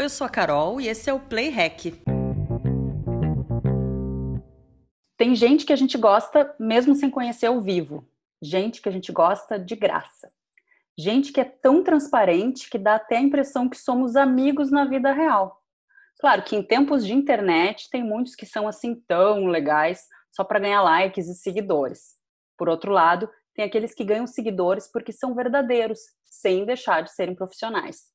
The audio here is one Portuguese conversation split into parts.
Eu sou a Carol e esse é o Play Hack. Tem gente que a gente gosta mesmo sem conhecer ao vivo. Gente que a gente gosta de graça. Gente que é tão transparente que dá até a impressão que somos amigos na vida real. Claro que em tempos de internet tem muitos que são assim tão legais só para ganhar likes e seguidores. Por outro lado, tem aqueles que ganham seguidores porque são verdadeiros, sem deixar de serem profissionais.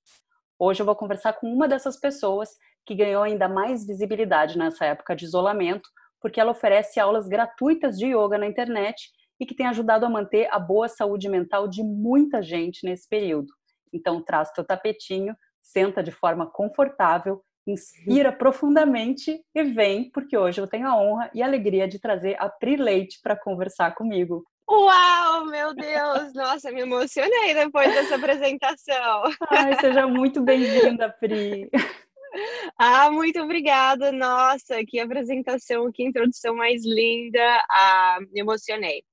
Hoje eu vou conversar com uma dessas pessoas que ganhou ainda mais visibilidade nessa época de isolamento, porque ela oferece aulas gratuitas de yoga na internet e que tem ajudado a manter a boa saúde mental de muita gente nesse período. Então, traz teu tapetinho, senta de forma confortável, inspira profundamente e vem, porque hoje eu tenho a honra e a alegria de trazer a Pri Leite para conversar comigo. Uau, meu Deus! Nossa, me emocionei depois dessa apresentação. Ai, seja muito bem-vinda, Pri. Ah, muito obrigada. Nossa, que apresentação, que introdução mais linda. Ah, me emocionei.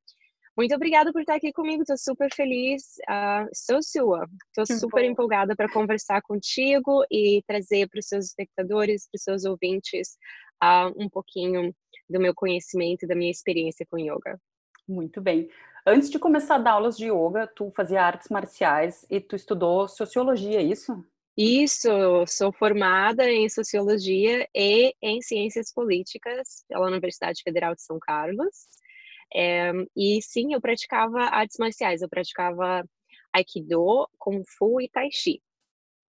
Muito obrigada por estar aqui comigo. Estou super feliz. Uh, sou sua. Estou super bom. empolgada para conversar contigo e trazer para os seus espectadores, para os seus ouvintes, uh, um pouquinho do meu conhecimento e da minha experiência com yoga. Muito bem. Antes de começar a dar aulas de yoga, tu fazia artes marciais e tu estudou sociologia, é isso? Isso, sou formada em sociologia e em ciências políticas pela Universidade Federal de São Carlos. É, e sim, eu praticava artes marciais, eu praticava Aikido, Kung Fu e Tai Chi.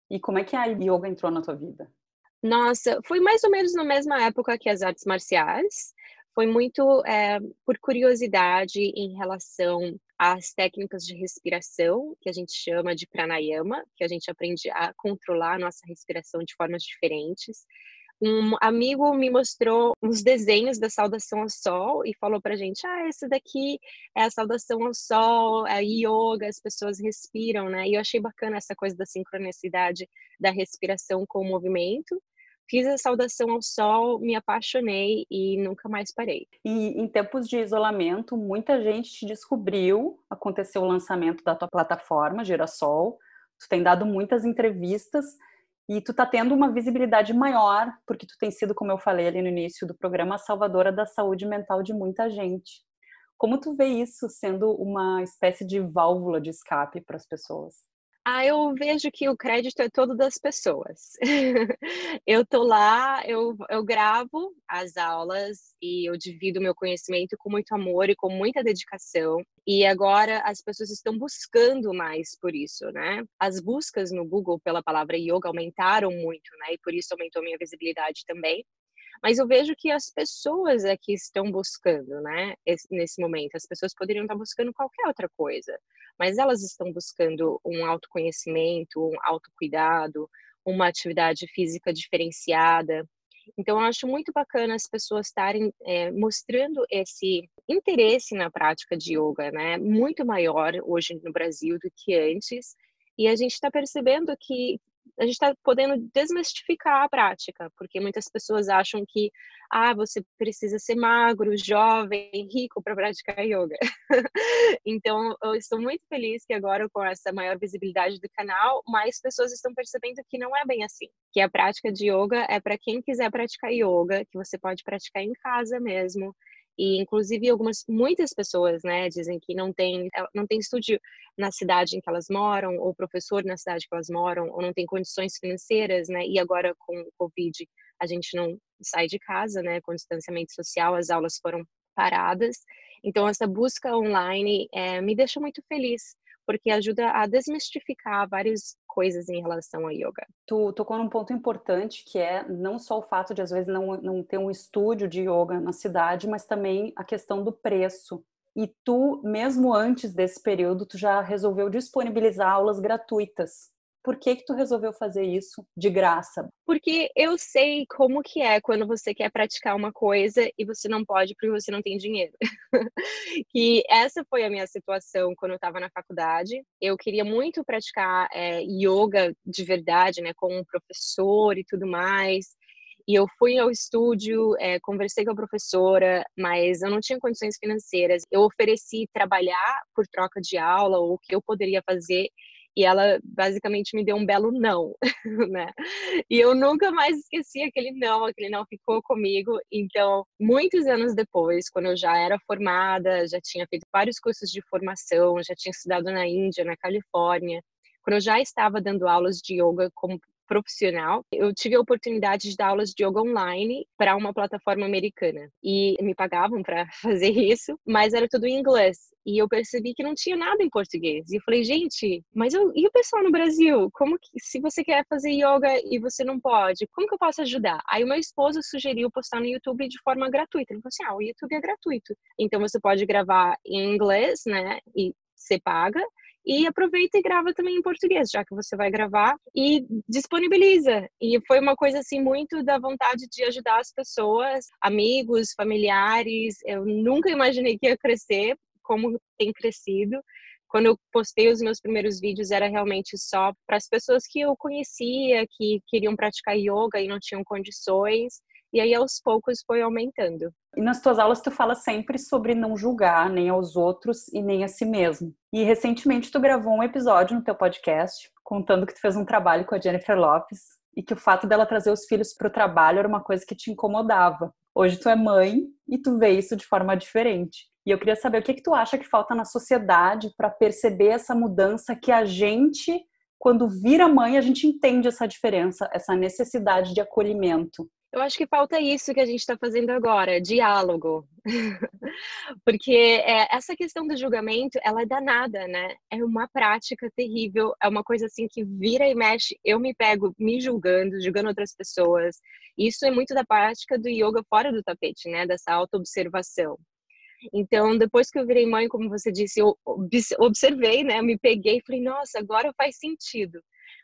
E como é que a yoga entrou na tua vida? Nossa, foi mais ou menos na mesma época que as artes marciais foi muito é, por curiosidade em relação às técnicas de respiração, que a gente chama de pranayama, que a gente aprende a controlar a nossa respiração de formas diferentes. Um amigo me mostrou uns desenhos da saudação ao sol e falou pra gente: ah, esse daqui é a saudação ao sol, é yoga, as pessoas respiram, né? E eu achei bacana essa coisa da sincronicidade da respiração com o movimento. Fiz a saudação ao sol, me apaixonei e nunca mais parei. E em tempos de isolamento, muita gente te descobriu, aconteceu o lançamento da tua plataforma Girassol, tu tem dado muitas entrevistas e tu tá tendo uma visibilidade maior, porque tu tem sido, como eu falei ali no início do programa, a salvadora da saúde mental de muita gente. Como tu vê isso sendo uma espécie de válvula de escape para as pessoas? Ah, eu vejo que o crédito é todo das pessoas. eu tô lá, eu, eu gravo as aulas e eu divido meu conhecimento com muito amor e com muita dedicação. E agora as pessoas estão buscando mais por isso, né? As buscas no Google pela palavra yoga aumentaram muito, né? E por isso aumentou minha visibilidade também. Mas eu vejo que as pessoas é que estão buscando, né, nesse momento. As pessoas poderiam estar buscando qualquer outra coisa, mas elas estão buscando um autoconhecimento, um autocuidado, uma atividade física diferenciada. Então, eu acho muito bacana as pessoas estarem é, mostrando esse interesse na prática de yoga, né? Muito maior hoje no Brasil do que antes. E a gente está percebendo que a gente está podendo desmistificar a prática, porque muitas pessoas acham que ah, você precisa ser magro, jovem, rico para praticar yoga. então, eu estou muito feliz que agora com essa maior visibilidade do canal, mais pessoas estão percebendo que não é bem assim, que a prática de yoga é para quem quiser praticar yoga, que você pode praticar em casa mesmo, e inclusive algumas muitas pessoas, né, dizem que não tem não tem estúdio na cidade em que elas moram ou professor na cidade que elas moram ou não tem condições financeiras, né? E agora com o Covid a gente não sai de casa, né, com distanciamento social, as aulas foram paradas. Então essa busca online é, me deixa muito feliz porque ajuda a desmistificar várias coisas em relação a yoga. Tu tocou num ponto importante que é não só o fato de às vezes não, não ter um estúdio de yoga na cidade, mas também a questão do preço. E tu, mesmo antes desse período, tu já resolveu disponibilizar aulas gratuitas por que que tu resolveu fazer isso de graça? Porque eu sei como que é quando você quer praticar uma coisa e você não pode porque você não tem dinheiro. que essa foi a minha situação quando eu estava na faculdade. Eu queria muito praticar é, yoga de verdade, né, com um professor e tudo mais. E eu fui ao estúdio, é, conversei com a professora, mas eu não tinha condições financeiras. Eu ofereci trabalhar por troca de aula ou o que eu poderia fazer e ela basicamente me deu um belo não, né? E eu nunca mais esqueci aquele não, aquele não ficou comigo. Então, muitos anos depois, quando eu já era formada, já tinha feito vários cursos de formação, já tinha estudado na Índia, na Califórnia, quando eu já estava dando aulas de yoga como profissional, eu tive a oportunidade de dar aulas de yoga online para uma plataforma americana e me pagavam para fazer isso, mas era tudo em inglês. E eu percebi que não tinha nada em português. E eu falei, gente, mas eu, e o pessoal no Brasil? Como que, se você quer fazer yoga e você não pode, como que eu posso ajudar? Aí o meu esposo sugeriu postar no YouTube de forma gratuita. Ele falou assim: ah, o YouTube é gratuito. Então você pode gravar em inglês, né? E você paga e aproveita e grava também em português, já que você vai gravar e disponibiliza. E foi uma coisa assim muito da vontade de ajudar as pessoas, amigos, familiares. Eu nunca imaginei que ia crescer como tem crescido. Quando eu postei os meus primeiros vídeos era realmente só para as pessoas que eu conhecia, que queriam praticar yoga e não tinham condições. E aí aos poucos foi aumentando. E nas tuas aulas tu fala sempre sobre não julgar nem aos outros e nem a si mesmo. E recentemente tu gravou um episódio no teu podcast contando que tu fez um trabalho com a Jennifer Lopes e que o fato dela trazer os filhos para o trabalho era uma coisa que te incomodava. Hoje tu é mãe e tu vê isso de forma diferente. E eu queria saber o que, que tu acha que falta na sociedade para perceber essa mudança que a gente, quando vira mãe, a gente entende essa diferença, essa necessidade de acolhimento. Eu acho que falta isso que a gente está fazendo agora, diálogo. Porque é, essa questão do julgamento, ela é danada, né? É uma prática terrível, é uma coisa assim que vira e mexe. Eu me pego me julgando, julgando outras pessoas. Isso é muito da prática do yoga fora do tapete, né? Dessa autoobservação. Então, depois que eu virei mãe, como você disse, eu observei, né? Eu me peguei e falei, nossa, agora faz sentido.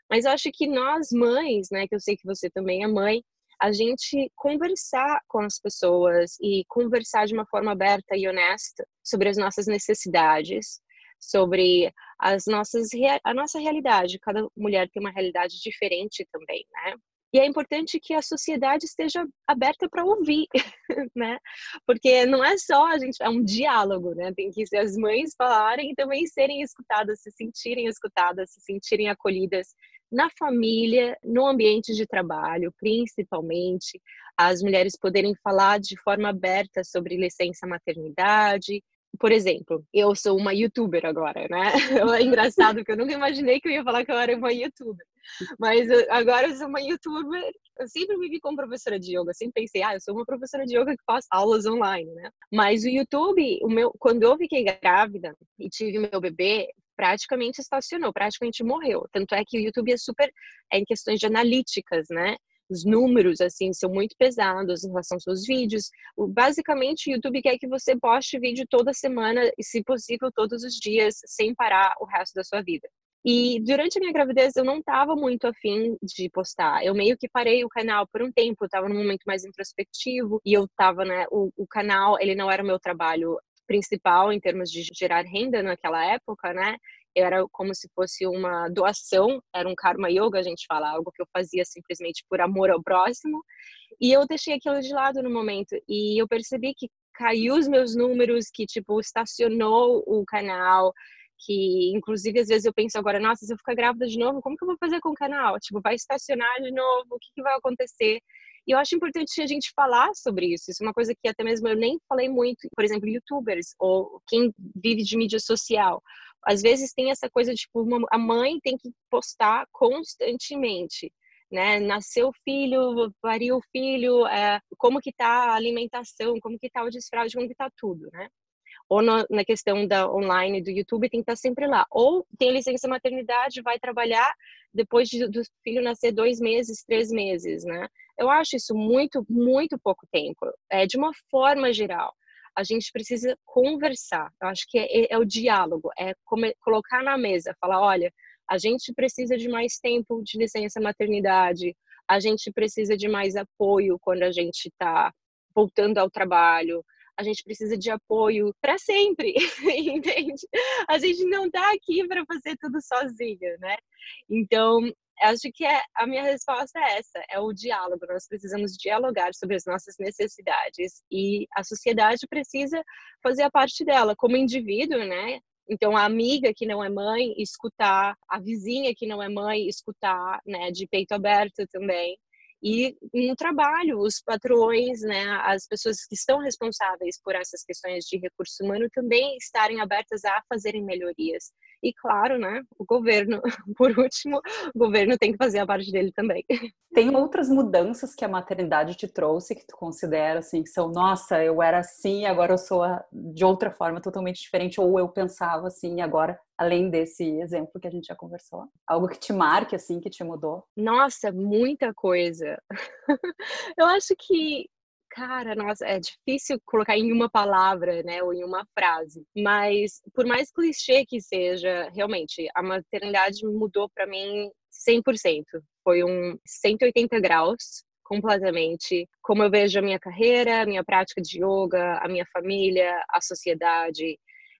Mas eu acho que nós mães, né? Que eu sei que você também é mãe, a gente conversar com as pessoas e conversar de uma forma aberta e honesta sobre as nossas necessidades, sobre as nossas a nossa realidade. Cada mulher tem uma realidade diferente também, né? E é importante que a sociedade esteja aberta para ouvir, né? Porque não é só a gente, é um diálogo, né? Tem que ser as mães falarem e também serem escutadas, se sentirem escutadas, se sentirem acolhidas na família, no ambiente de trabalho, principalmente, as mulheres poderem falar de forma aberta sobre licença maternidade. Por exemplo, eu sou uma youtuber agora, né? É engraçado que eu nunca imaginei que eu ia falar que eu era uma youtuber. Mas agora eu sou uma youtuber. Eu sempre me vi como professora de yoga. Sempre pensei, ah, eu sou uma professora de yoga que faz aulas online, né? Mas o YouTube, o meu, quando eu fiquei grávida e tive meu bebê, praticamente estacionou, praticamente morreu. Tanto é que o YouTube é super é em questões de analíticas, né? Os números, assim, são muito pesados em relação aos seus vídeos. Basicamente, o YouTube quer que você poste vídeo toda semana e, se possível, todos os dias, sem parar o resto da sua vida. E durante a minha gravidez eu não estava muito afim de postar. Eu meio que parei o canal por um tempo, estava num momento mais introspectivo e eu estava, né, o, o canal, ele não era o meu trabalho principal em termos de gerar renda naquela época, né? Era como se fosse uma doação, era um karma yoga, a gente fala, algo que eu fazia simplesmente por amor ao próximo. E eu deixei aquilo de lado no momento e eu percebi que caiu os meus números, que tipo estacionou o canal, que inclusive às vezes eu penso agora, nossa, se eu ficar grávida de novo, como que eu vou fazer com o canal? Tipo, vai estacionar de novo? O que, que vai acontecer? E eu acho importante a gente falar sobre isso. Isso é uma coisa que até mesmo eu nem falei muito, por exemplo, youtubers ou quem vive de mídia social. Às vezes tem essa coisa de tipo, uma, a mãe tem que postar constantemente. Né? Nasceu o filho, pariu o filho, é, como que tá a alimentação, como que tá o desfraude, como que tá tudo, né? ou no, na questão da online do YouTube tem que estar sempre lá. Ou tem licença maternidade, vai trabalhar depois de, do filho nascer dois meses, três meses, né? Eu acho isso muito, muito pouco tempo. É de uma forma geral. A gente precisa conversar. Eu acho que é, é o diálogo, é como, colocar na mesa, falar, olha, a gente precisa de mais tempo de licença maternidade, a gente precisa de mais apoio quando a gente está voltando ao trabalho, a gente precisa de apoio para sempre, entende? A gente não está aqui para fazer tudo sozinha, né? Então, acho que é, a minha resposta é essa, é o diálogo. Nós precisamos dialogar sobre as nossas necessidades e a sociedade precisa fazer a parte dela como indivíduo, né? Então, a amiga que não é mãe, escutar, a vizinha que não é mãe, escutar, né, de peito aberto também. E no trabalho, os patrões, né, as pessoas que estão responsáveis por essas questões de recurso humano também estarem abertas a fazerem melhorias. E claro, né, o governo, por último, o governo tem que fazer a parte dele também. Tem outras mudanças que a maternidade te trouxe que tu considera assim que são, nossa, eu era assim, agora eu sou de outra forma totalmente diferente ou eu pensava assim, agora além desse exemplo que a gente já conversou? Algo que te marque, assim, que te mudou? Nossa, muita coisa. eu acho que, cara, nossa, é difícil colocar em uma palavra, né, ou em uma frase. Mas, por mais clichê que seja, realmente, a maternidade mudou para mim 100%. Foi um 180 graus completamente como eu vejo a minha carreira, a minha prática de yoga, a minha família, a sociedade,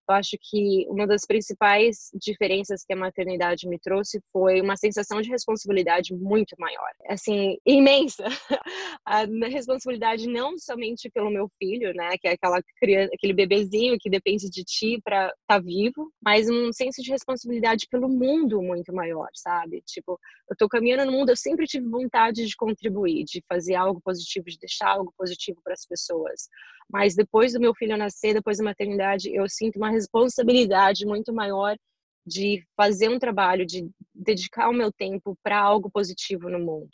eu acho que uma das principais diferenças que a maternidade me trouxe foi uma sensação de responsabilidade muito maior, assim, imensa. A responsabilidade não somente pelo meu filho, né, que é aquela criança, aquele bebezinho que depende de ti para estar tá vivo, mas um senso de responsabilidade pelo mundo muito maior, sabe? Tipo, eu tô caminhando no mundo, eu sempre tive vontade de contribuir, de fazer algo positivo, de deixar algo positivo para as pessoas. Mas depois do meu filho nascer, depois da maternidade, eu sinto uma responsabilidade muito maior de fazer um trabalho, de dedicar o meu tempo para algo positivo no mundo,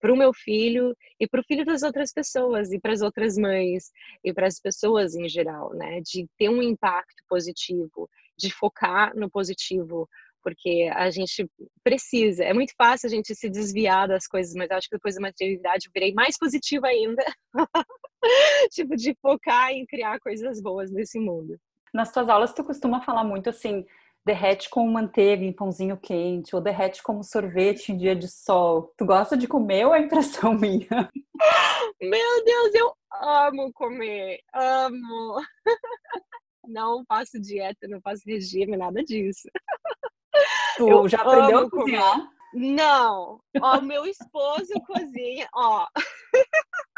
para o meu filho e para o filho das outras pessoas e para as outras mães e para as pessoas em geral, né? De ter um impacto positivo, de focar no positivo, porque a gente precisa. É muito fácil a gente se desviar das coisas, mas acho que depois da maternidade eu virei mais positiva ainda. tipo, de focar em criar coisas boas nesse mundo. Nas tuas aulas, tu costuma falar muito assim, derrete com manteiga em pãozinho quente, ou derrete como sorvete em dia de sol. Tu gosta de comer ou é impressão minha? Meu Deus, eu amo comer, amo. Não faço dieta, não faço regime, nada disso. Tu eu já aprendeu a cozinhar? Comer. Não. Ó, meu esposo cozinha, ó.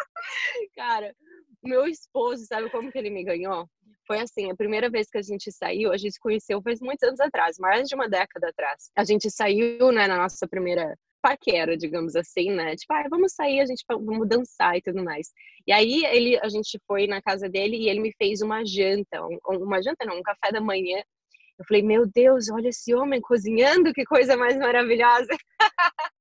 Cara, meu esposo, sabe como que ele me ganhou? Foi assim, a primeira vez que a gente saiu, a gente se conheceu faz muitos anos atrás, mais de uma década atrás. A gente saiu, né, na nossa primeira paquera, digamos assim, né? Tipo, ah, vamos sair, a gente vamos dançar e tudo mais. E aí ele, a gente foi na casa dele e ele me fez uma janta, um, uma janta não, um café da manhã. Eu falei, meu Deus, olha esse homem cozinhando, que coisa mais maravilhosa.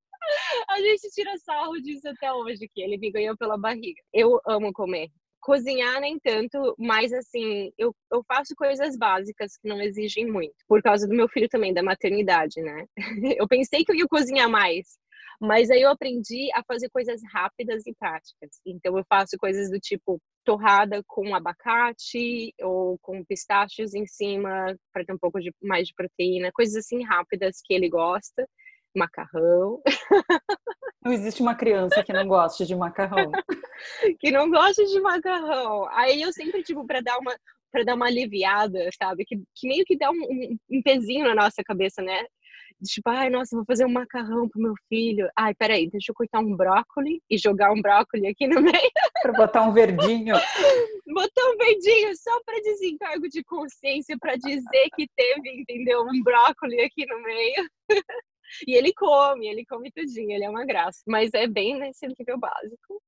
a gente tira sarro disso até hoje, que ele me ganhou pela barriga. Eu amo comer. Cozinhar nem tanto, mas assim, eu, eu faço coisas básicas que não exigem muito. Por causa do meu filho também, da maternidade, né? Eu pensei que eu ia cozinhar mais, mas aí eu aprendi a fazer coisas rápidas e práticas. Então eu faço coisas do tipo torrada com abacate ou com pistachos em cima para ter um pouco de mais de proteína, coisas assim rápidas que ele gosta macarrão. Não existe uma criança que não goste de macarrão. que não goste de macarrão. Aí eu sempre, tipo, para dar uma para dar uma aliviada, sabe? Que, que meio que dá um, um, um pezinho na nossa cabeça, né? Tipo, ai, nossa, vou fazer um macarrão pro meu filho. Ai, peraí, deixa eu cortar um brócolis e jogar um brócolis aqui no meio. Pra botar um verdinho. botar um verdinho só para desencargo de consciência, para dizer que teve, entendeu? Um brócolis aqui no meio. E ele come, ele come tudinho, ele é uma graça. Mas é bem nesse nível básico.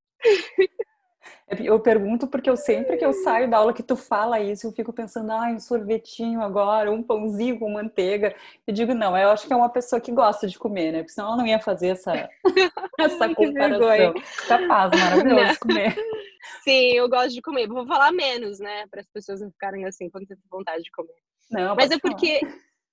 Eu pergunto porque eu sempre que eu saio da aula que tu fala isso, eu fico pensando, ah, um sorvetinho agora, um pãozinho com manteiga. Eu digo, não, eu acho que é uma pessoa que gosta de comer, né? Porque senão ela não ia fazer essa, essa comparação. Capaz, maravilhoso não. comer. Sim, eu gosto de comer. Vou falar menos, né? Para as pessoas não ficarem assim, com tanta vontade de comer. Não, Mas é porque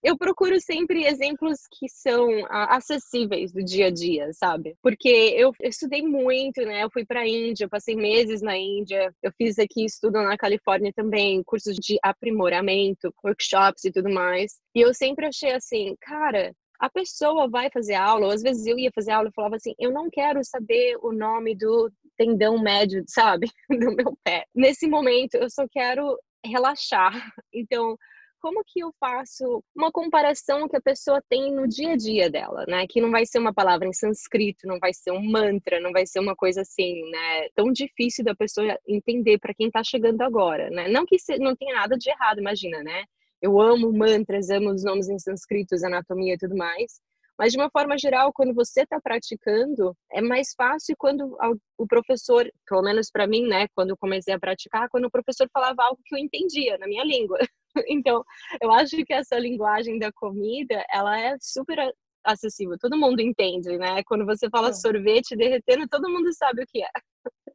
eu procuro sempre exemplos que são ah, acessíveis do dia a dia, sabe? Porque eu, estudei muito, né? Eu fui para a Índia, passei meses na Índia, eu fiz aqui estudo na Califórnia também, cursos de aprimoramento, workshops e tudo mais. E eu sempre achei assim, cara, a pessoa vai fazer aula, ou às vezes eu ia fazer aula e falava assim: eu não quero saber o nome do tendão médio, sabe, do meu pé. Nesse momento, eu só quero relaxar. Então, como que eu faço uma comparação que a pessoa tem no dia a dia dela, né? Que não vai ser uma palavra em sânscrito, não vai ser um mantra, não vai ser uma coisa assim, né? Tão difícil da pessoa entender para quem está chegando agora, né? Não que não tenha nada de errado, imagina, né? Eu amo mantras, amo os nomes em sânscritos, anatomia e tudo mais. Mas, de uma forma geral, quando você está praticando, é mais fácil quando o professor, pelo menos para mim, né, quando eu comecei a praticar, quando o professor falava algo que eu entendia na minha língua. Então, eu acho que essa linguagem da comida, ela é super acessível. Todo mundo entende, né? Quando você fala é. sorvete derretendo, todo mundo sabe o que é.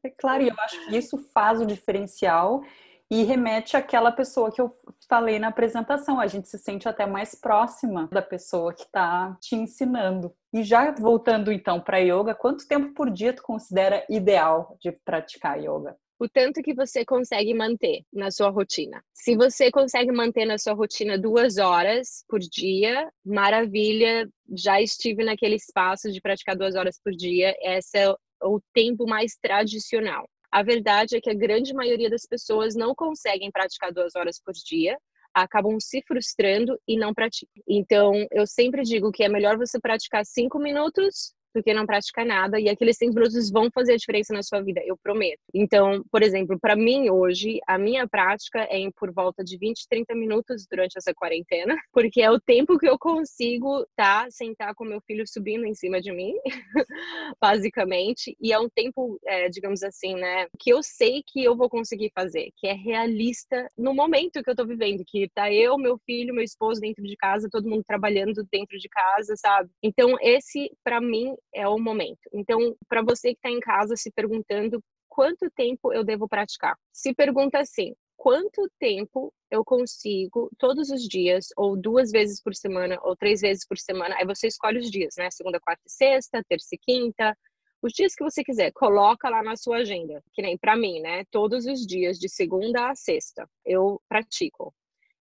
É claro, e eu acho que isso faz o diferencial e remete àquela pessoa que eu falei na apresentação. A gente se sente até mais próxima da pessoa que está te ensinando. E já voltando então para yoga, quanto tempo por dia tu considera ideal de praticar yoga? o tanto que você consegue manter na sua rotina. Se você consegue manter na sua rotina duas horas por dia, maravilha, já estive naquele espaço de praticar duas horas por dia, esse é o tempo mais tradicional. A verdade é que a grande maioria das pessoas não conseguem praticar duas horas por dia, acabam se frustrando e não praticam. Então, eu sempre digo que é melhor você praticar cinco minutos do que não praticar nada e aqueles 5 minutos vão fazer a diferença na sua vida, eu prometo. Então, por exemplo, para mim hoje, a minha prática é em por volta de 20, 30 minutos durante essa quarentena, porque é o tempo que eu consigo tá sentar com meu filho subindo em cima de mim, basicamente, e é um tempo, é, digamos assim, né, que eu sei que eu vou conseguir fazer, que é realista no momento que eu tô vivendo, que tá eu, meu filho, meu esposo dentro de casa, todo mundo trabalhando dentro de casa, sabe? Então, esse para mim é o momento. Então, para você que está em casa se perguntando quanto tempo eu devo praticar, se pergunta assim: quanto tempo eu consigo todos os dias, ou duas vezes por semana, ou três vezes por semana? Aí você escolhe os dias, né? Segunda, quarta e sexta, terça e quinta. Os dias que você quiser, coloca lá na sua agenda. Que nem para mim, né? Todos os dias, de segunda a sexta, eu pratico.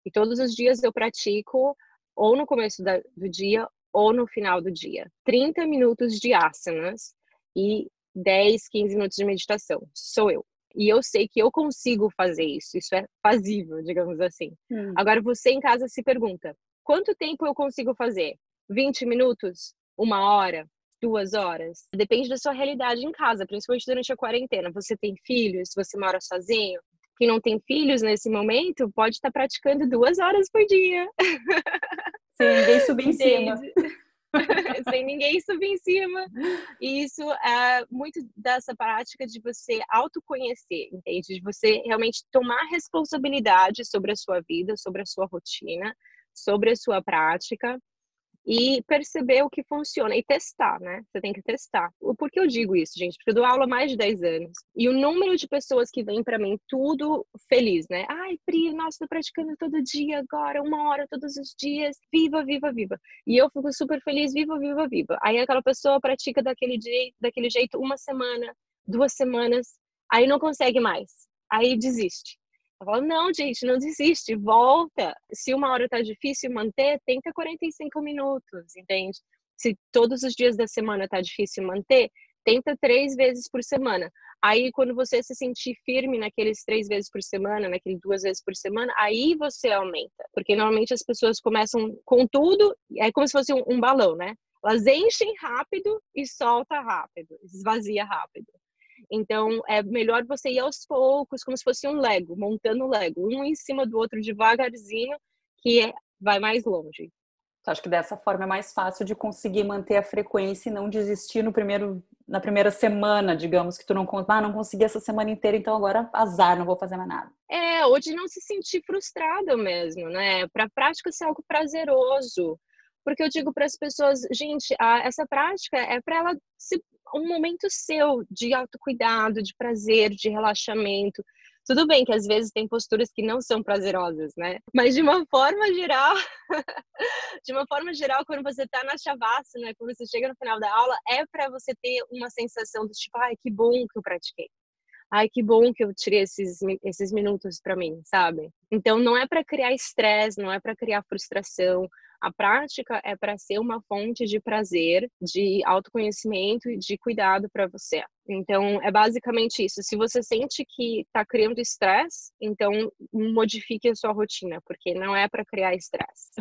E todos os dias eu pratico ou no começo da, do dia ou no final do dia. 30 minutos de asanas e 10, 15 minutos de meditação. Sou eu. E eu sei que eu consigo fazer isso. Isso é fazível, digamos assim. Hum. Agora você em casa se pergunta: quanto tempo eu consigo fazer? 20 minutos? Uma hora? Duas horas? Depende da sua realidade em casa, principalmente durante a quarentena. Você tem filhos? Você mora sozinho? Quem não tem filhos nesse momento pode estar praticando duas horas por dia. Sem ninguém subir em cima. Sem ninguém subir em cima. E isso é muito dessa prática de você autoconhecer, entende? De você realmente tomar responsabilidade sobre a sua vida, sobre a sua rotina, sobre a sua prática e perceber o que funciona e testar, né? Você tem que testar. O porquê eu digo isso, gente? Porque eu dou aula há mais de 10 anos. E o número de pessoas que vêm para mim tudo feliz, né? Ai, Pri, nossa, tô praticando todo dia agora, uma hora todos os dias. Viva, viva, viva. E eu fico super feliz, viva, viva, viva. Aí aquela pessoa pratica daquele daquele jeito uma semana, duas semanas, aí não consegue mais. Aí desiste. Eu falo, não, gente, não desiste, volta. Se uma hora tá difícil manter, tenta 45 minutos, entende? Se todos os dias da semana tá difícil manter, tenta três vezes por semana. Aí, quando você se sentir firme naqueles três vezes por semana, naqueles duas vezes por semana, aí você aumenta. Porque normalmente as pessoas começam com tudo, é como se fosse um, um balão, né? Elas enchem rápido e solta rápido, esvazia rápido. Então, é melhor você ir aos poucos, como se fosse um Lego, montando um Lego, um em cima do outro devagarzinho, que é, vai mais longe. Acho que dessa forma é mais fácil de conseguir manter a frequência e não desistir no primeiro, na primeira semana, digamos, que tu não, ah, não consegui essa semana inteira, então agora azar, não vou fazer mais nada. É, ou de não se sentir frustrada mesmo, né? Para a prática ser algo prazeroso. Porque eu digo para as pessoas, gente, a, essa prática é para ela se um momento seu de autocuidado, de prazer, de relaxamento. Tudo bem que às vezes tem posturas que não são prazerosas, né? Mas de uma forma geral, de uma forma geral, quando você está na chavasana, né? quando você chega no final da aula, é para você ter uma sensação do tipo, ai, que bom que eu pratiquei. Ai, que bom que eu tirei esses, esses minutos para mim, sabe? Então, não é para criar estresse, não é para criar frustração, a prática é para ser uma fonte de prazer, de autoconhecimento e de cuidado para você. Então, é basicamente isso. Se você sente que está criando estresse, então modifique a sua rotina, porque não é para criar estresse.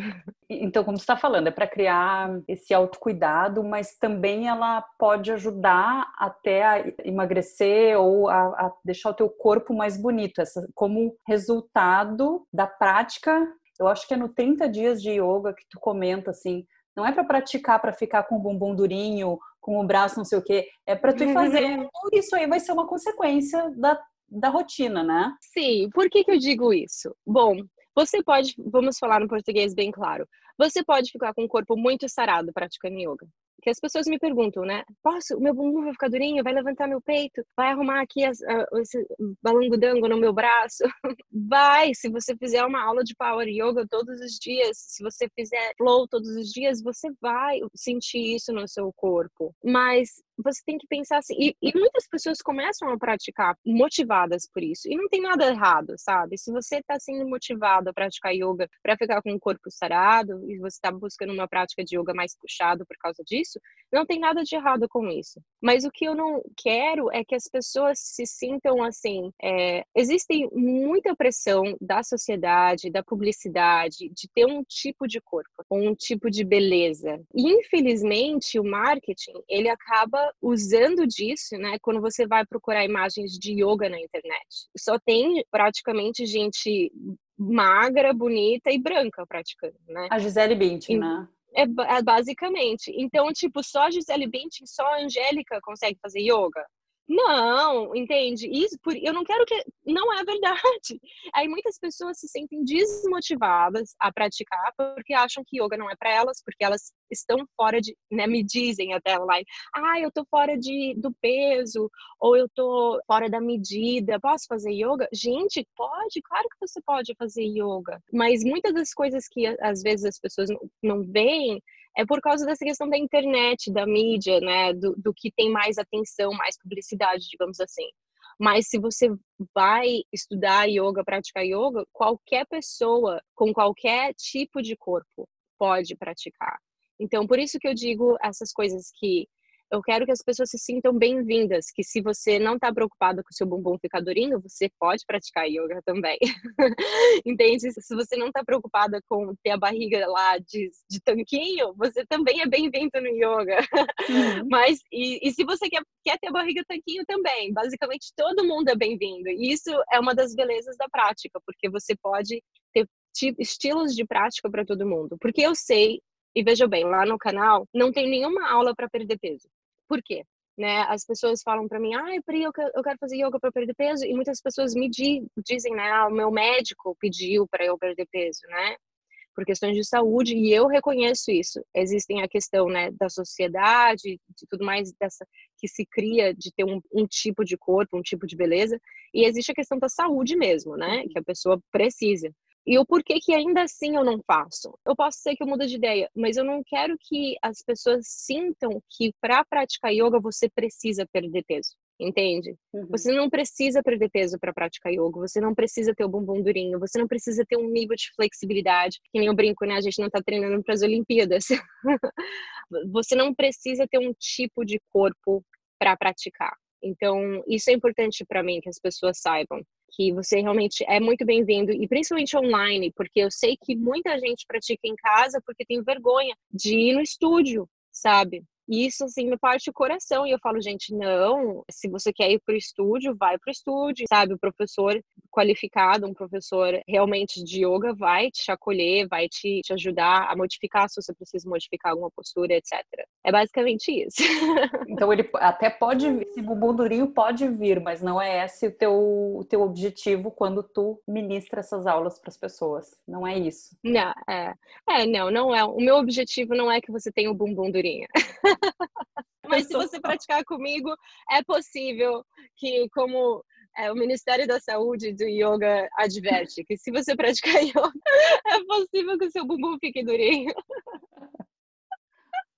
Então, como você está falando, é para criar esse autocuidado, mas também ela pode ajudar até a emagrecer ou a, a deixar o teu corpo mais bonito, essa, como resultado da prática Eu acho que é no 30 dias de yoga que tu comenta assim, não é para praticar para ficar com o bumbum durinho, com o braço não sei o quê, é para tu ir fazendo. Isso aí vai ser uma consequência da, da rotina, né? Sim, por que, que eu digo isso? Bom, você pode, vamos falar no português bem claro, você pode ficar com o corpo muito sarado praticando yoga que as pessoas me perguntam, né? Posso? O meu bumbum vai ficar durinho? Vai levantar meu peito? Vai arrumar aqui as, uh, esse balangudango no meu braço? vai! Se você fizer uma aula de Power Yoga todos os dias, se você fizer flow todos os dias, você vai sentir isso no seu corpo. Mas você tem que pensar assim. E, e, muitas pessoas começam a praticar motivadas por isso. E não tem nada errado, sabe? Se você está sendo motivado a praticar yoga para ficar com o corpo sarado e você está buscando uma prática de yoga mais puxado por causa disso, não tem nada de errado com isso. Mas o que eu não quero é que as pessoas se sintam assim. É, existe muita pressão da sociedade, da publicidade, de ter um tipo de corpo, um tipo de beleza. E infelizmente o marketing ele acaba usando disso, né? Quando você vai procurar imagens de yoga na internet, só tem praticamente gente magra, bonita e branca praticando, né? A Gisele Bündchen, né? É, é, basicamente. Então, tipo, só a Gisele Bündchen, só a Angélica consegue fazer yoga. Não, entende? Isso, por, eu não quero que. Não é verdade. Aí muitas pessoas se sentem desmotivadas a praticar porque acham que yoga não é para elas, porque elas estão fora de. Né, me dizem até online: ah, eu tô fora de, do peso, ou eu tô fora da medida, posso fazer yoga? Gente, pode, claro que você pode fazer yoga. Mas muitas das coisas que às vezes as pessoas não, não veem é por causa dessa questão da internet, da mídia, né? Do, do que tem mais atenção, mais publicidade, digamos assim. Mas se você vai estudar yoga, praticar yoga, qualquer pessoa com qualquer tipo de corpo pode praticar. Então, por isso que eu digo essas coisas que eu quero que as pessoas se sintam bem-vindas, que se você não está preocupado com o seu bumbum ficar durinho, você pode praticar yoga também. Entende? Se você não está preocupada com ter a barriga lá de, de tanquinho, você também é bem-vindo no yoga. Uhum. Mas, e, e, se você quer, quer ter a barriga tanquinho também, basicamente todo mundo é bem-vindo. E isso é uma das belezas da prática, porque você pode ter estilos de prática para todo mundo. Porque eu sei e veja bem, lá no canal não tem nenhuma aula para perder peso. Por quê? Né, as pessoas falam para mim, ai, Pri, eu quero fazer yoga para perder peso, e muitas pessoas me dizem, né, ah, o meu médico pediu para eu perder peso, né, por questões de saúde, e eu reconheço isso. Existem a questão, né, da sociedade, de tudo mais dessa que se cria de ter um, um tipo de corpo, um tipo de beleza, e existe a questão da saúde mesmo, né, que a pessoa precisa. E o porquê que ainda assim eu não faço. Eu posso ser que eu mude de ideia, mas eu não quero que as pessoas sintam que para praticar yoga você precisa perder peso. Entende? Uhum. Você não precisa perder peso para praticar yoga, você não precisa ter o bumbum durinho, você não precisa ter um nível de flexibilidade, que nem eu brinco, né? A gente não está treinando para as Olimpíadas. você não precisa ter um tipo de corpo para praticar. Então, isso é importante para mim que as pessoas saibam que você realmente é muito bem-vindo e principalmente online, porque eu sei que muita gente pratica em casa porque tem vergonha de ir no estúdio, sabe? E isso, assim, me parte o coração. E eu falo, gente, não, se você quer ir para o estúdio, vai para o estúdio, sabe? O professor qualificado, um professor realmente de yoga, vai te acolher, vai te, te ajudar a modificar se você precisa modificar alguma postura, etc. É basicamente isso. Então, ele até pode, esse bumbum durinho pode vir, mas não é esse o teu, o teu objetivo quando tu ministra essas aulas para as pessoas. Não é isso. Não, é. É, não, não é. O meu objetivo não é que você tenha o bumbum durinho. Mas se você praticar comigo, é possível que, como é, o Ministério da Saúde do Yoga adverte, que se você praticar yoga, é possível que o seu bumbum fique durinho.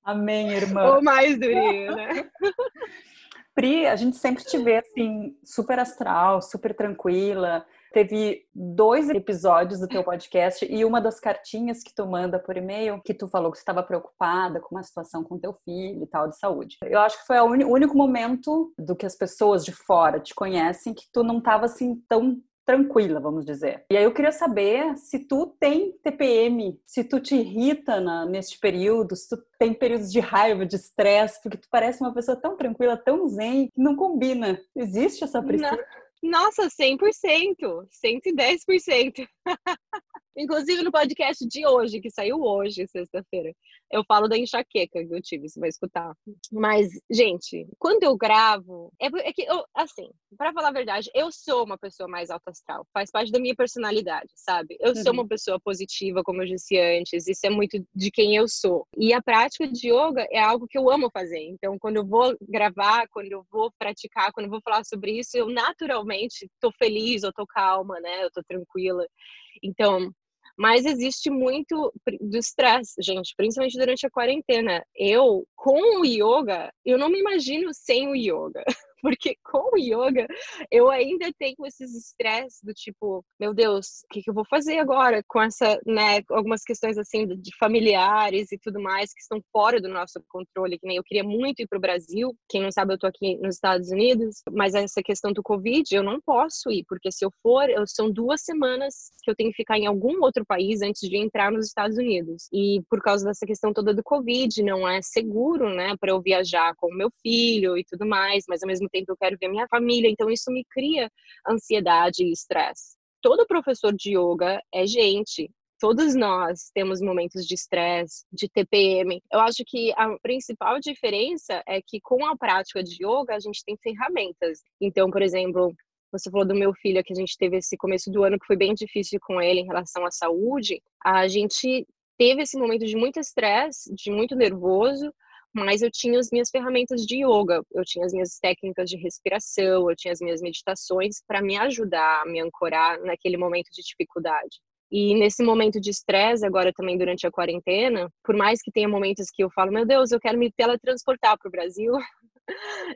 Amém, irmã. Ou mais durinho, né? Pri, a gente sempre te vê assim, super astral, super tranquila. Teve dois episódios do teu podcast e uma das cartinhas que tu manda por e-mail, que tu falou que você estava preocupada com uma situação com teu filho e tal, de saúde. Eu acho que foi o único momento do que as pessoas de fora te conhecem que tu não estava assim tão tranquila, vamos dizer. E aí eu queria saber se tu tem TPM, se tu te irrita na, neste período, se tu tem períodos de raiva, de estresse, porque tu parece uma pessoa tão tranquila, tão zen, que não combina. Existe essa pressão? Nossa, 100%, 110%. Inclusive no podcast de hoje, que saiu hoje, sexta-feira, eu falo da enxaqueca que eu tive, você vai escutar. Mas, gente, quando eu gravo, é, é que eu, assim, para falar a verdade, eu sou uma pessoa mais alta astral, faz parte da minha personalidade, sabe? Eu uhum. sou uma pessoa positiva, como eu disse antes, isso é muito de quem eu sou. E a prática de yoga é algo que eu amo fazer. Então, quando eu vou gravar, quando eu vou praticar, quando eu vou falar sobre isso, eu naturalmente tô feliz, eu tô calma, né? Eu tô tranquila. Então, mas existe muito do estresse, gente, principalmente durante a quarentena. Eu, com o yoga, eu não me imagino sem o yoga. porque com o yoga eu ainda tenho esses estresses do tipo, meu Deus, o que, que, eu vou fazer agora com essa, né, algumas questões assim de familiares e tudo mais que estão fora do nosso controle, que nem eu queria muito ir para o Brasil, quem não sabe eu tô aqui nos Estados Unidos, mas essa questão do Covid eu não posso ir, porque se eu for, eu, são duas semanas que eu tenho que ficar em algum outro país antes de entrar nos Estados Unidos. E por causa dessa questão toda do Covid, não é seguro, né, para eu viajar com o meu filho e tudo mais, mas ao mesmo tempo eu quero ver minha família, então isso me cria ansiedade e estresse. Todo professor de yoga é gente, todos nós temos momentos de estresse, de TPM. Eu acho que a principal diferença é que com a prática de yoga a gente tem ferramentas. Então, por exemplo, você falou do meu filho que a gente teve esse começo do ano que foi bem difícil com ele em relação à saúde. A gente teve esse momento de muito estresse, de muito nervoso, mas eu tinha as minhas ferramentas de yoga, eu tinha as minhas técnicas de respiração, eu tinha as minhas meditações para me ajudar a me ancorar naquele momento de dificuldade. E nesse momento de estresse, agora também durante a quarentena, por mais que tenha momentos que eu falo, meu Deus, eu quero me teletransportar para o Brasil,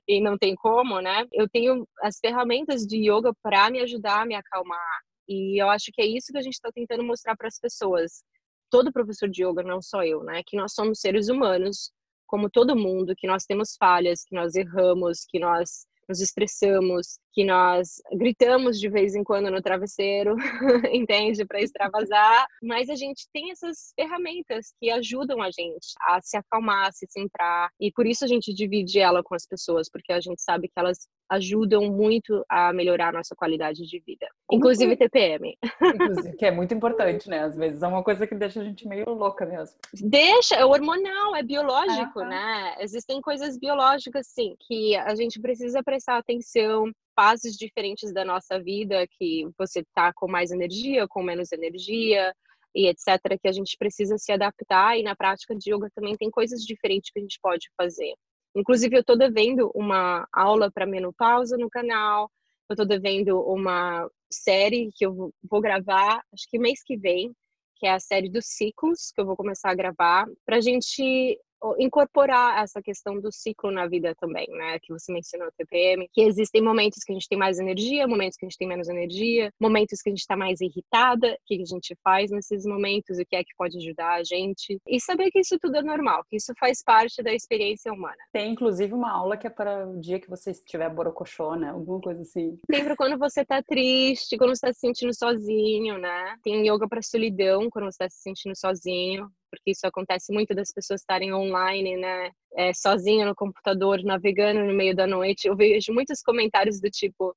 e não tem como, né? Eu tenho as ferramentas de yoga para me ajudar a me acalmar. E eu acho que é isso que a gente está tentando mostrar para as pessoas. Todo professor de yoga, não só eu, né? Que nós somos seres humanos como todo mundo, que nós temos falhas, que nós erramos, que nós nos estressamos, que nós gritamos de vez em quando no travesseiro, entende, para extravasar, mas a gente tem essas ferramentas que ajudam a gente a se acalmar, a se centrar, e por isso a gente divide ela com as pessoas, porque a gente sabe que elas ajudam muito a melhorar a nossa qualidade de vida, inclusive. TPM. Inclusive, que é muito importante, né? Às vezes é uma coisa que deixa a gente meio louca mesmo. Deixa, é hormonal, é biológico, ah, né? Existem coisas biológicas, sim, que a gente precisa prestar atenção, fases diferentes da nossa vida, que você tá com mais energia, com menos energia, e etc, que a gente precisa se adaptar e na prática de yoga também tem coisas diferentes que a gente pode fazer. Inclusive, eu estou devendo uma aula para menopausa no canal, eu estou devendo uma série que eu vou gravar, acho que mês que vem, que é a série dos ciclos, que eu vou começar a gravar, para a gente incorporar essa questão do ciclo na vida também, né? Que você mencionou o TPM, que existem momentos que a gente tem mais energia, momentos que a gente tem menos energia, momentos que a gente está mais irritada, o que a gente faz nesses momentos, o que é que pode ajudar a gente. E saber que isso tudo é normal, que isso faz parte da experiência humana. Tem inclusive uma aula que é para o dia que você estiver borocochô, né? Alguma coisa assim. Sempre quando você tá triste, quando você tá se sentindo sozinho, né? Tem yoga para solidão, quando você tá se sentindo sozinho porque isso acontece muito das pessoas estarem online, né, é, sozinha no computador, navegando no meio da noite. Eu vejo muitos comentários do tipo: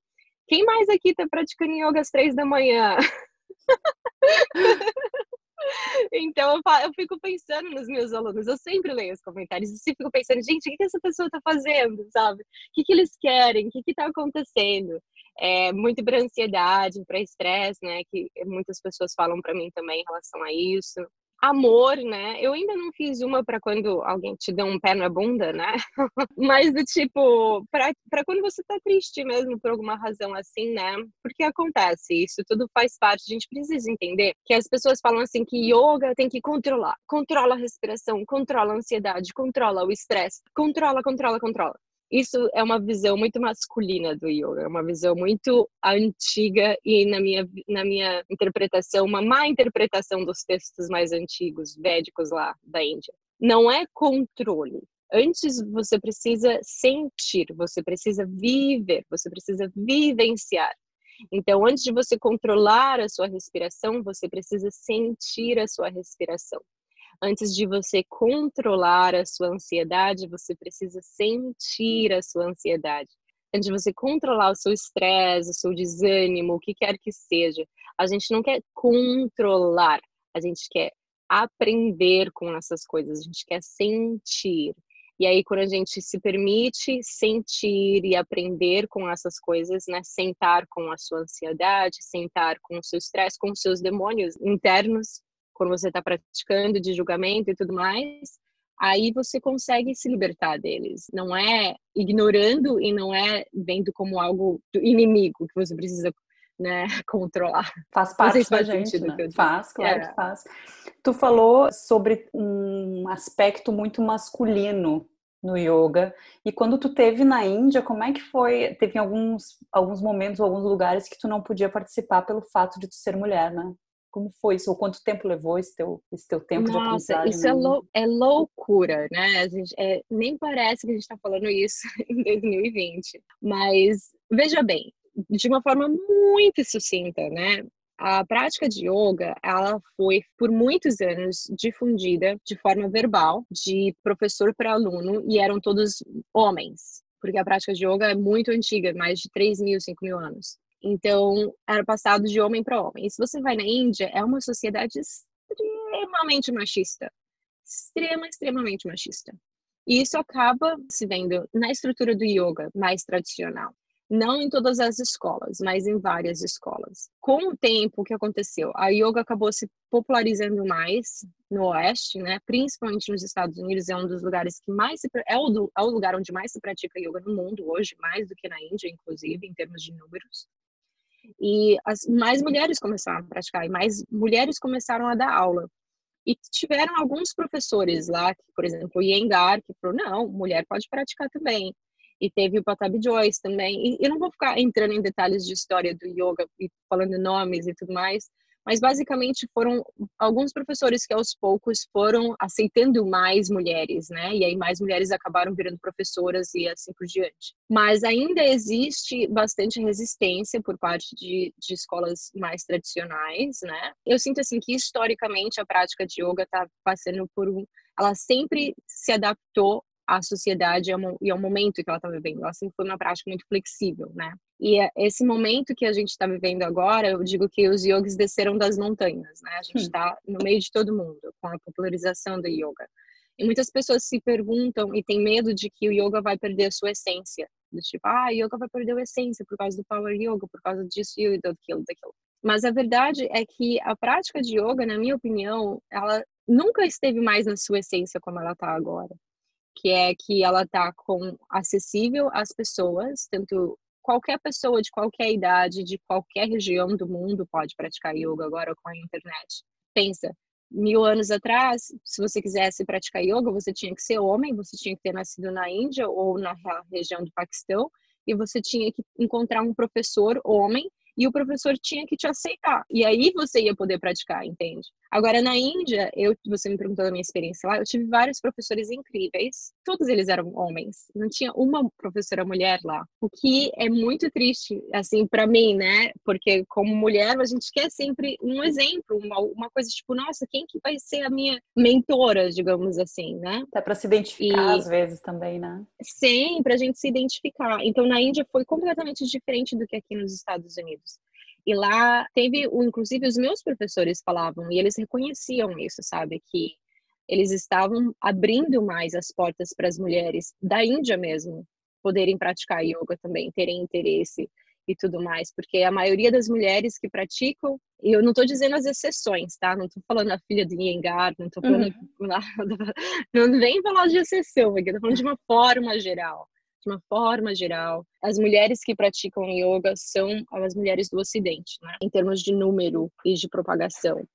quem mais aqui está praticando yoga às três da manhã? Então eu, fico pensando nos meus alunos, eu sempre leio os comentários e fico pensando, gente, o que essa pessoa está fazendo, sabe? O que, que eles querem? O que está acontecendo? É, muito para ansiedade, para estresse, né? Que muitas pessoas falam para mim também em relação a isso amor, né? Eu ainda não fiz uma para quando alguém te dá um pé na bunda, né? Mas do tipo, para quando você tá triste mesmo por alguma razão assim, né? Porque acontece, isso tudo faz parte. A gente precisa entender que as pessoas falam assim que yoga tem que controlar. Controla a respiração, controla a ansiedade, controla o estresse, controla, controla, controla isso é uma visão muito masculina do yoga, é uma visão muito antiga e na minha na minha interpretação, uma má interpretação dos textos mais antigos, védicos lá da Índia. Não é controle. Antes você precisa sentir, você precisa viver, você precisa vivenciar. Então, antes de você controlar a sua respiração, você precisa sentir a sua respiração. Antes de você controlar a sua ansiedade, você precisa sentir a sua ansiedade. Antes de você controlar o seu estresse, o seu desânimo, o que quer que seja, A gente não quer controlar, a gente quer aprender com essas coisas, a gente quer sentir. E aí, quando a gente se permite sentir e aprender com essas coisas, né? Sentar com a sua ansiedade, sentar com o seu estresse, com os seus demônios internos, quando você está praticando de julgamento e tudo mais, aí você consegue se libertar deles. Não é ignorando e não é vendo como algo inimigo que você precisa né, controlar. Faz parte da gente, né? Faz, claro é. que faz. Tu falou sobre um aspecto muito masculino no yoga. E quando tu teve na Índia, como é que foi? Teve alguns alguns momentos, alguns lugares que tu não podia participar pelo fato de tu ser mulher, né? Como foi isso? Ou quanto tempo levou esse teu, esse teu tempo Nossa, de aprendizagem? Isso é, lou é, loucura, né? A gente, é, nem parece que a gente está falando isso em 2020. Mas, veja bem, de uma forma muito sucinta, né? A prática de yoga, ela foi por muitos anos difundida de forma verbal, de professor para aluno, e eram todos homens, porque a prática de yoga é muito antiga, mais de 3 mil, 5 mil anos. Então, era passado de homem para homem. E se você vai na Índia, é uma sociedade extremamente machista. Extrema, extremamente machista. E isso acaba se vendo na estrutura do yoga mais tradicional. Não em todas as escolas, mas em várias escolas. Com o tempo, o que aconteceu? A yoga acabou se popularizando mais no Oeste, né? principalmente nos Estados Unidos, é um dos lugares que mais se, é, o, é o lugar onde mais se pratica yoga no mundo hoje, mais do que na Índia, inclusive, em termos de números. E as, mais mulheres começaram a praticar, e mais mulheres começaram a dar aula. E tiveram alguns professores lá, que, por exemplo, o Yengar, que falou, não, mulher pode praticar também e teve o Patabi Joyce também. E eu não vou ficar entrando em detalhes de história do yoga e falando nomes e tudo mais, mas basicamente foram alguns professores que aos poucos foram aceitando mais mulheres, né? E aí mais mulheres acabaram virando professoras e assim por diante. Mas ainda existe bastante resistência por parte de, de escolas mais tradicionais, né? Eu sinto assim que historicamente a prática de yoga está passando por um ela sempre se adaptou à sociedade e ao momento que ela está vivendo. Ela sempre foi uma prática muito flexível, né? E é esse momento que a gente está vivendo agora, eu digo que os yogis desceram das montanhas, né? A gente está no meio de todo mundo com a popularização do yoga. E muitas pessoas se perguntam e têm medo de que o yoga vai perder a sua essência. Do tipo, ah, yoga vai perder a essência por causa do power yoga, por causa disso e daquilo, daquilo. Mas a verdade é que a prática de yoga, na minha opinião, ela nunca esteve mais na sua essência como ela está agora que é que ela está com acessível às pessoas, tanto qualquer pessoa de qualquer idade, de qualquer região do mundo pode praticar yoga agora com a internet. Pensa, mil anos atrás, se você quisesse praticar yoga, você tinha que ser homem, você tinha que ter nascido na Índia ou na região do Paquistão, e você tinha que encontrar um professor homem e o professor tinha que te aceitar. E aí você ia poder praticar, entende? Agora, na Índia, eu, você me perguntou da minha experiência lá, eu tive vários professores incríveis, todos eles eram homens, não tinha uma professora mulher lá, o que é muito triste, assim, para mim, né? Porque como mulher, a gente quer sempre um exemplo, uma, uma coisa tipo, nossa, quem que vai ser a minha mentora, digamos assim, né? Até para se identificar e... às vezes também, né? Sim, para a gente se identificar. Então, na Índia foi completamente diferente do que aqui nos Estados Unidos. E lá teve, inclusive, os meus professores falavam, e eles reconheciam isso, sabe? Que eles estavam abrindo mais as portas para as mulheres da Índia mesmo poderem praticar yoga também, terem interesse e tudo mais, porque a maioria das mulheres que praticam, e eu não estou dizendo as exceções, tá? Não estou falando a filha do Iyengar, não estou falando, uhum. não vem falar de exceção aqui, estou falando de uma forma geral de uma forma geral, as mulheres que praticam yoga são as mulheres do Ocidente, né? em termos de número e de propagação.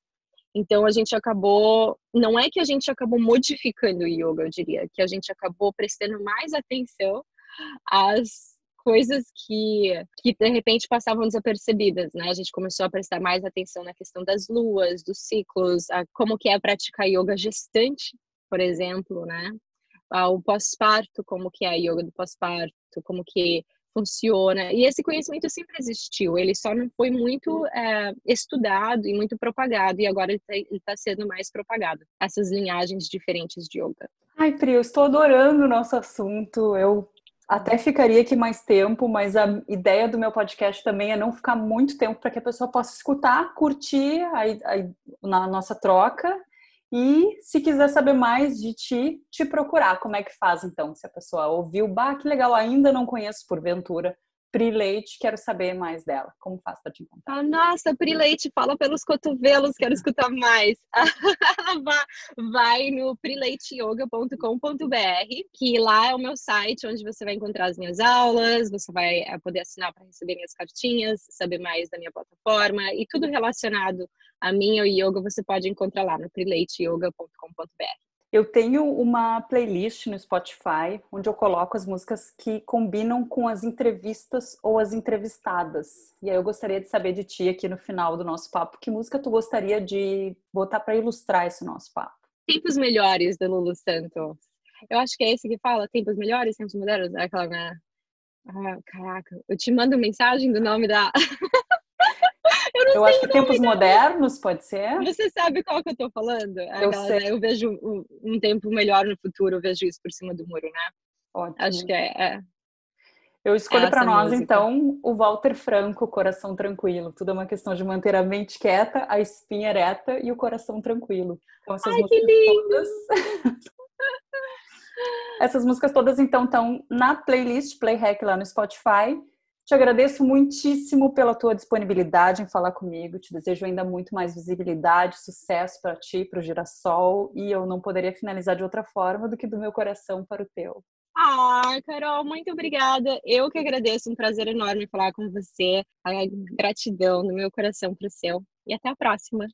Então a gente acabou, não é que a gente acabou modificando o yoga, eu diria, que a gente acabou prestando mais atenção às coisas que, que de repente passavam desapercebidas, né? A gente começou a prestar mais atenção na questão das luas, dos ciclos, a como que é praticar yoga gestante, por exemplo, né? Ao pós-parto, como que é a yoga do pós-parto, como que funciona. E esse conhecimento sempre existiu, ele só não foi muito é, estudado e muito propagado, e agora ele está tá sendo mais propagado, essas linhagens diferentes de yoga. Ai, Pri, eu estou adorando o nosso assunto. Eu Até ficaria aqui mais tempo, mas a ideia do meu podcast também é não ficar muito tempo para que a pessoa possa escutar, curtir a, a, na nossa troca e se quiser saber mais de ti, te procurar. Como é que faz então? Se a pessoa ouviu, bah, que legal, ainda não conheço porventura Pri Leite, quero saber mais dela. Como faz para te encontrar? Ah, nossa, Pri Leite, fala pelos cotovelos, quero escutar mais. vai no prileiteyoga.com.br, que lá é o meu site onde você vai encontrar as minhas aulas, você vai eh, poder assinar para receber minhas cartinhas, saber mais da minha plataforma e tudo relacionado a mim e yoga você pode encontrar lá no prileiteyoga.com.br. Eu tenho uma playlist no Spotify onde eu coloco as músicas que combinam com as entrevistas ou as entrevistadas. E aí eu gostaria de saber de ti aqui no final do nosso papo, que música tu gostaria de botar para ilustrar esse nosso papo? Tempos Melhores, da Lulu Santos. Eu acho que é esse que fala Tempos Melhores, Tempos Melhores, é aquela? Ah, caraca, eu te mando mensagem do nome da... Eu, eu acho que tempos modernos pode ser. Você sabe qual que eu tô falando? Eu, Aquela, sei. eu vejo um, um, tempo melhor no futuro, eu vejo isso por cima do muro, né? Ótimo. Acho que é. é. Eu escolho para nós, música. então, o Walter Franco, Coração Tranquilo. Tudo é uma questão de manter a mente quieta, a espinha ereta e o coração tranquilo. Então, essas Ai, músicas todas. essas músicas todas, então, estão na playlist Play Hack lá no Spotify. Te agradeço muitíssimo pela tua disponibilidade em falar comigo. Te desejo ainda muito mais visibilidade, sucesso para ti, para o Girassol. E eu não poderia finalizar de outra forma do que do meu coração para o teu. Ah, Carol, muito obrigada. Eu que agradeço, um prazer enorme falar com você. A gratidão do meu coração para o seu. E até a próxima.